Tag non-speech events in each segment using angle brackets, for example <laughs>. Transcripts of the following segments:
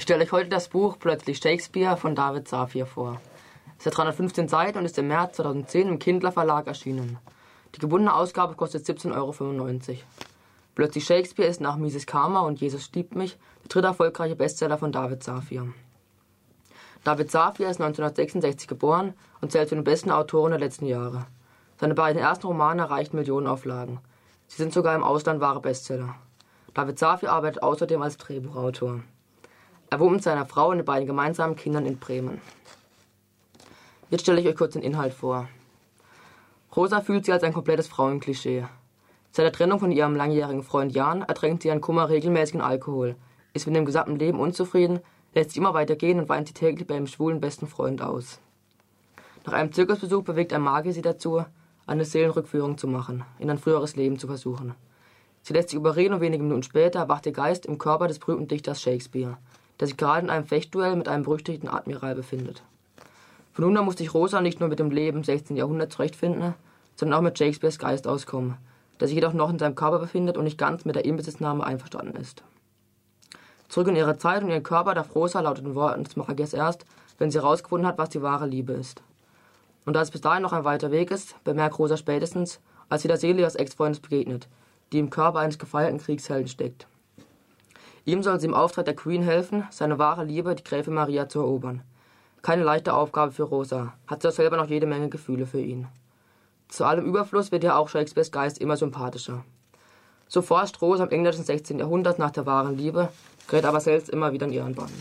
Ich stelle euch heute das Buch Plötzlich Shakespeare von David Safir vor. Es hat 315 Seiten und ist im März 2010 im Kindler Verlag erschienen. Die gebundene Ausgabe kostet 17,95 Euro. Plötzlich Shakespeare ist nach Mises Karma und Jesus liebt mich der dritte erfolgreiche Bestseller von David Safir. David Safir ist 1966 geboren und zählt zu den besten Autoren der letzten Jahre. Seine beiden ersten Romane erreichten Millionenauflagen. Sie sind sogar im Ausland wahre Bestseller. David Safir arbeitet außerdem als Drehbuchautor. Er wohnt mit seiner Frau und den beiden gemeinsamen Kindern in Bremen. Jetzt stelle ich euch kurz den Inhalt vor. Rosa fühlt sich als ein komplettes Frauenklischee. Seit der Trennung von ihrem langjährigen Freund Jan ertränkt sie ihren Kummer regelmäßig in Alkohol, ist mit dem gesamten Leben unzufrieden, lässt sich immer weiter gehen und weint sie täglich bei ihrem schwulen besten Freund aus. Nach einem Zirkusbesuch bewegt ein Magier sie dazu, eine Seelenrückführung zu machen, in ein früheres Leben zu versuchen. Sie lässt sich überreden und wenige Minuten später erwacht ihr Geist im Körper des berühmten Dichters Shakespeare der sich gerade in einem Fechtduell mit einem berüchtigten Admiral befindet. Von nun an muss sich Rosa nicht nur mit dem Leben im 16. Jahrhundert zurechtfinden, sondern auch mit Shakespeares Geist auskommen, der sich jedoch noch in seinem Körper befindet und nicht ganz mit der Inbesitznahme einverstanden ist. Zurück in ihre Zeit und ihren Körper darf Rosa laut den Worten des Magiers erst, wenn sie herausgefunden hat, was die wahre Liebe ist. Und da es bis dahin noch ein weiter Weg ist, bemerkt Rosa spätestens, als sie der Seele ihres Ex-Freundes begegnet, die im Körper eines gefeierten Kriegshelden steckt. Ihm soll sie im Auftrag der Queen helfen, seine wahre Liebe, die Gräfin Maria, zu erobern. Keine leichte Aufgabe für Rosa, hat sie selber noch jede Menge Gefühle für ihn. Zu allem Überfluss wird ihr auch Shakespeares Geist immer sympathischer. So forscht Rosa im englischen 16. Jahrhundert nach der wahren Liebe, gerät aber selbst immer wieder in ihren Bann.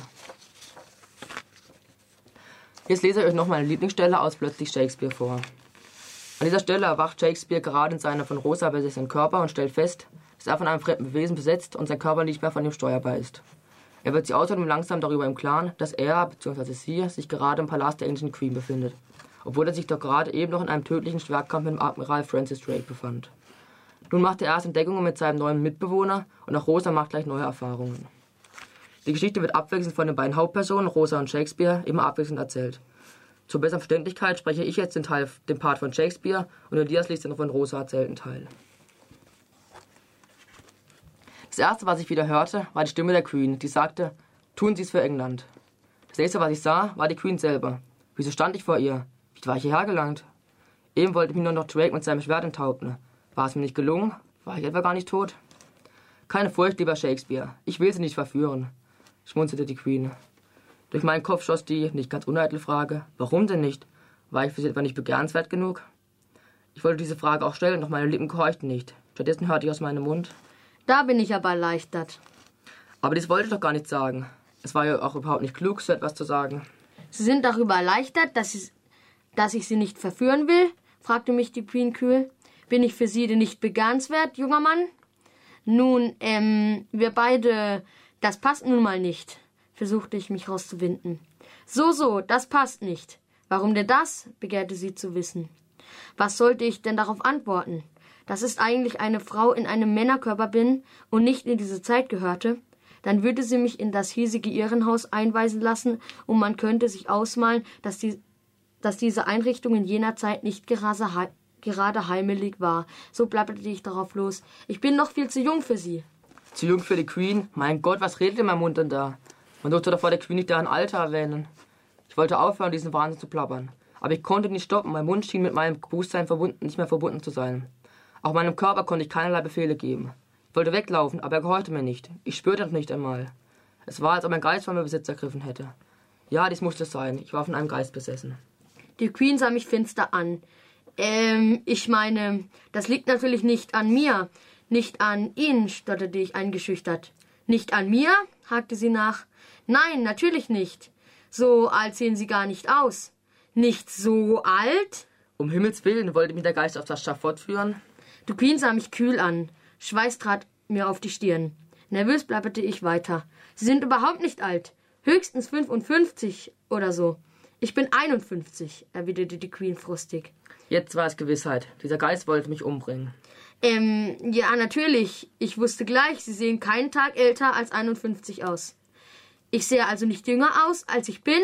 Jetzt lese ich euch noch meine Lieblingsstelle aus Plötzlich Shakespeare vor. An dieser Stelle erwacht Shakespeare gerade in seinem von Rosa besessenen Körper und stellt fest, ist er von einem fremden Wesen besetzt und sein Körper nicht mehr von ihm steuerbar ist. Er wird sich außerdem langsam darüber im Klaren, dass er bzw. sie sich gerade im Palast der englischen Queen befindet, obwohl er sich doch gerade eben noch in einem tödlichen Schwertkampf mit dem Admiral Francis Drake befand. Nun macht er erst Entdeckungen mit seinem neuen Mitbewohner und auch Rosa macht gleich neue Erfahrungen. Die Geschichte wird abwechselnd von den beiden Hauptpersonen, Rosa und Shakespeare, immer abwechselnd erzählt. Zur besseren Verständlichkeit spreche ich jetzt den, Teil, den Part von Shakespeare und Elias liest den von Rosa erzählten Teil. Das erste, was ich wieder hörte, war die Stimme der Queen, die sagte, tun Sie es für England. Das nächste, was ich sah, war die Queen selber. Wieso stand ich vor ihr? Wie war ich hierher gelangt? Eben wollte mich nur noch Drake mit seinem Schwert enthaupten. War es mir nicht gelungen? War ich etwa gar nicht tot? Keine Furcht, lieber Shakespeare. Ich will Sie nicht verführen, schmunzelte die Queen. Durch meinen Kopf schoss die nicht ganz uneitle Frage, warum denn nicht? War ich für Sie etwa nicht begehrenswert genug? Ich wollte diese Frage auch stellen, doch meine Lippen gehorchten nicht. Stattdessen hörte ich aus meinem Mund, da bin ich aber erleichtert. Aber das wollte ich doch gar nicht sagen. Es war ja auch überhaupt nicht klug, so etwas zu sagen. Sie sind darüber erleichtert, dass, ich, dass ich Sie nicht verführen will? fragte mich die Queen kühl. Bin ich für Sie denn nicht begehrenswert, junger Mann? Nun, ähm, wir beide, das passt nun mal nicht, versuchte ich mich rauszuwinden. So, so, das passt nicht. Warum denn das? begehrte sie zu wissen. Was sollte ich denn darauf antworten? Dass es eigentlich eine Frau in einem Männerkörper bin und nicht in diese Zeit gehörte, dann würde sie mich in das hiesige Irrenhaus einweisen lassen und man könnte sich ausmalen, dass, die, dass diese Einrichtung in jener Zeit nicht gerade, gerade heimelig war. So plapperte ich darauf los. Ich bin noch viel zu jung für sie. Zu jung für die Queen? Mein Gott, was redet in meinem Mund denn da? Man durfte doch vor der Queen nicht deren Alter erwähnen. Ich wollte aufhören, diesen Wahnsinn zu plappern. Aber ich konnte nicht stoppen. Mein Mund schien mit meinem Bewusstsein verbunden, nicht mehr verbunden zu sein. Auch meinem Körper konnte ich keinerlei Befehle geben. Ich wollte weglaufen, aber er gehorchte mir nicht. Ich spürte noch nicht einmal. Es war, als ob mein Geist von mir Besitz ergriffen hätte. Ja, dies musste es sein. Ich war von einem Geist besessen. Die Queen sah mich finster an. Ähm, ich meine, das liegt natürlich nicht an mir. Nicht an Ihnen, stotterte ich eingeschüchtert. Nicht an mir? hakte sie nach. Nein, natürlich nicht. So alt sehen Sie gar nicht aus. Nicht so alt? Um Himmels Willen wollte mich der Geist auf das Schafott führen. Die Queen sah mich kühl an. Schweiß trat mir auf die Stirn. Nervös plapperte ich weiter. Sie sind überhaupt nicht alt. Höchstens 55 oder so. Ich bin 51, erwiderte die Queen frustig. Jetzt war es Gewissheit. Dieser Geist wollte mich umbringen. Ähm, ja, natürlich. Ich wusste gleich, Sie sehen keinen Tag älter als 51 aus. Ich sehe also nicht jünger aus, als ich bin,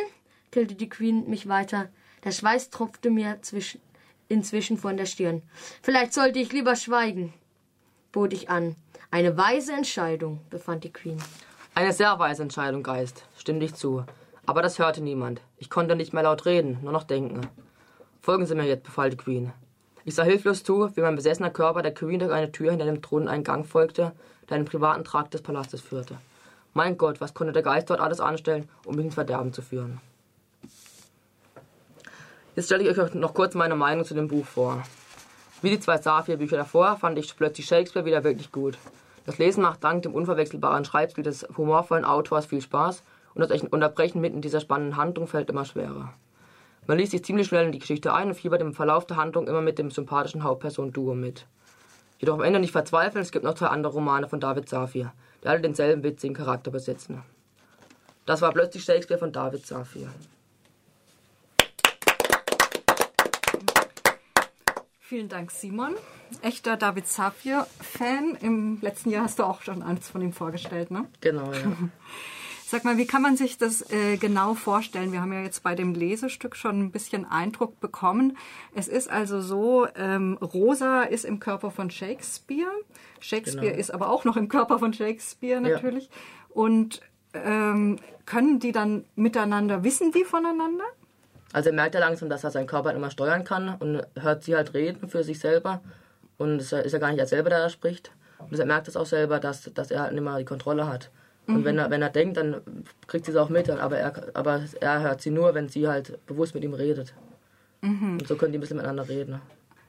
tillte die Queen mich weiter. Der Schweiß tropfte mir zwischen, inzwischen von der Stirn. Vielleicht sollte ich lieber schweigen, bot ich an. Eine weise Entscheidung, befand die Queen. Eine sehr weise Entscheidung, Geist, stimmte ich zu. Aber das hörte niemand. Ich konnte nicht mehr laut reden, nur noch denken. Folgen Sie mir jetzt, befahl die Queen. Ich sah hilflos zu, wie mein besessener Körper der Queen durch eine Tür hinter dem Throneingang folgte, der einen privaten Trakt des Palastes führte. Mein Gott, was konnte der Geist dort alles anstellen, um mich ins Verderben zu führen? Jetzt stelle ich euch noch kurz meine Meinung zu dem Buch vor. Wie die zwei Saphir-Bücher davor fand ich plötzlich Shakespeare wieder wirklich gut. Das Lesen macht dank dem unverwechselbaren Schreibstil des humorvollen Autors viel Spaß und das Unterbrechen mitten in dieser spannenden Handlung fällt immer schwerer. Man liest sich ziemlich schnell in die Geschichte ein und fiebert im Verlauf der Handlung immer mit dem sympathischen Hauptperson-Duo mit. Jedoch am Ende nicht verzweifeln, es gibt noch zwei andere Romane von David Safir, die alle denselben witzigen Charakter besitzen. Das war plötzlich Shakespeare von David Safir. Vielen Dank, Simon. Echter David Safir-Fan. Im letzten Jahr hast du auch schon eins von ihm vorgestellt, ne? Genau, ja. <laughs> Sag mal, wie kann man sich das äh, genau vorstellen? Wir haben ja jetzt bei dem Lesestück schon ein bisschen Eindruck bekommen. Es ist also so, ähm, Rosa ist im Körper von Shakespeare. Shakespeare Genau. ist aber auch noch im Körper von Shakespeare Ja. natürlich. Und ähm, können die dann miteinander, wissen die voneinander? Also er merkt ja langsam, dass er seinen Körper immer steuern kann und hört sie halt reden für sich selber. Und es ist ja gar nicht er selber, der da spricht. Und er merkt es auch selber, dass, dass er halt nicht mehr die Kontrolle hat. Und wenn, er, wenn er denkt, dann kriegt sie es auch mit. Aber er, aber er hört sie nur, wenn sie halt bewusst mit ihm redet. Und so können die ein bisschen miteinander reden.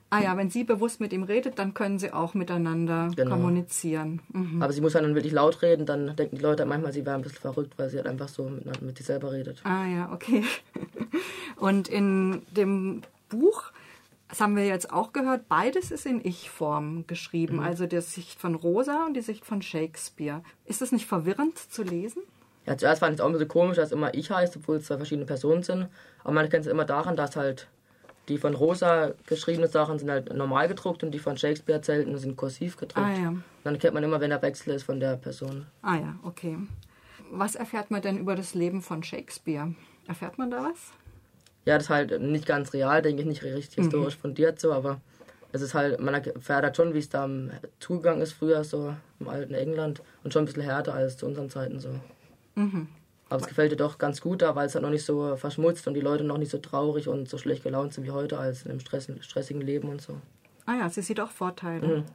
Ah ja, wenn sie bewusst mit ihm redet, dann können sie auch miteinander Genau. kommunizieren. Mhm. Aber sie muss halt dann wirklich laut reden, dann denken die Leute manchmal, sie wäre ein bisschen verrückt, weil sie halt einfach so mit, mit sich selber redet. Ah ja, okay. <laughs> Und in dem Buch, das haben wir jetzt auch gehört, beides ist in Ich-Form geschrieben. Also die Sicht von Rosa und die Sicht von Shakespeare. Ist das nicht verwirrend zu lesen? Ja, zuerst fand ich es auch ein bisschen komisch, dass immer ich heißt, obwohl es zwei verschiedene Personen sind. Aber man kennt es immer daran, dass halt die von Rosa geschriebenen Sachen sind halt normal gedruckt und die von Shakespeare erzählten sind kursiv gedruckt. Ah ja. Dann kennt man immer, wenn der Wechsel ist von der Person. Ah ja, okay. Was erfährt man denn über das Leben von Shakespeare? Erfährt man da was? Ja, das ist halt nicht ganz real, denke ich, nicht richtig historisch fundiert so, aber es ist halt, man erfährt halt schon, wie es da am Zugang ist früher, so im alten England und schon ein bisschen härter als zu unseren Zeiten so. Aber es gefällt dir doch ganz gut da, weil es halt noch nicht so verschmutzt und die Leute noch nicht so traurig und so schlecht gelaunt sind wie heute als in einem Stress, stressigen Leben und so. Ah ja, sie sieht auch Vorteile.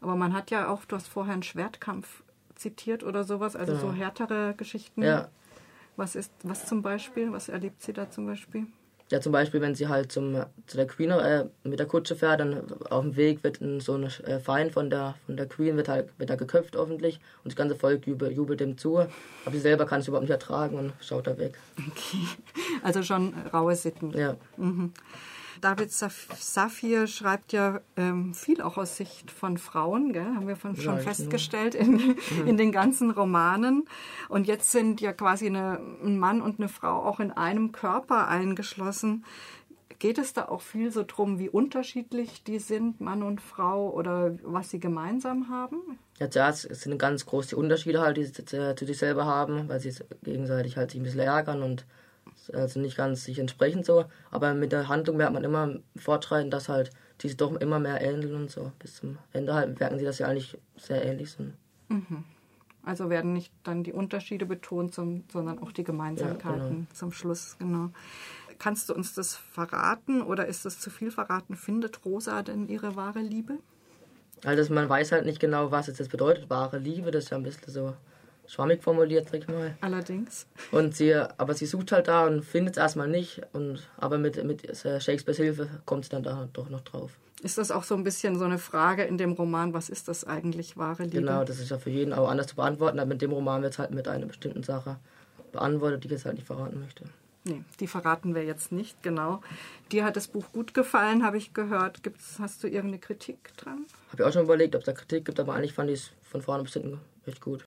Aber man hat ja auch, du hast vorher einen Schwertkampf zitiert oder sowas, also so härtere Geschichten. Ja, Was ist, was zum Beispiel? Was erlebt sie da zum Beispiel? Ja, zum Beispiel, wenn sie halt zum, zu der Queen äh, mit der Kutsche fährt, dann auf dem Weg wird ein, so ein äh, Feind von der, von der Queen wird halt wird da geköpft öffentlich und das ganze Volk jubelt, jubelt dem zu. Aber sie selber kann es überhaupt nicht ertragen und schaut da weg. Okay. <laughs> Also schon raue Sitten. Ja, David Saf- Safir schreibt ja ähm, viel auch aus Sicht von Frauen, gell? haben wir von, schon ne? festgestellt in, in den ganzen Romanen. Und jetzt sind ja quasi eine, ein Mann und eine Frau auch in einem Körper eingeschlossen. Geht es da auch viel so drum, wie unterschiedlich die sind, Mann und Frau, oder was sie gemeinsam haben? ja zuerst sind ganz große Unterschiede halt, die sie zu, zu sich selber haben, weil sie gegenseitig halt sich ein bisschen ärgern und also nicht ganz sich entsprechen so. Aber mit der Handlung merkt man immer im Fortschreiten, dass halt die sich doch immer mehr ähneln und so. Bis zum Ende halt merken sie, dass sie eigentlich sehr ähnlich sind. Also werden nicht dann die Unterschiede betont, sondern auch die Gemeinsamkeiten Ja, genau. zum Schluss, genau. Kannst du uns das verraten oder ist das zu viel verraten? Findet Rosa denn ihre wahre Liebe? Also man weiß halt nicht genau, was jetzt das bedeutet, wahre Liebe, das ist ja ein bisschen so schwammig formuliert, sag ich mal. Allerdings. Und sie, aber sie sucht halt da und findet es erstmal nicht, und, aber mit, mit Shakespeares Hilfe kommt sie dann da doch noch drauf. Ist das auch so ein bisschen so eine Frage in dem Roman, was ist das eigentlich wahre Liebe? Genau, das ist ja für jeden auch anders zu beantworten, aber mit dem Roman wird es halt mit einer bestimmten Sache beantwortet, die ich jetzt halt nicht verraten möchte. Nee, die verraten wir jetzt nicht, genau. Dir hat das Buch gut gefallen, habe ich gehört. Gibt's, hast du irgendeine Kritik dran? Habe ich auch schon überlegt, ob es da Kritik gibt, aber eigentlich fand ich es von vorne bis hinten recht gut.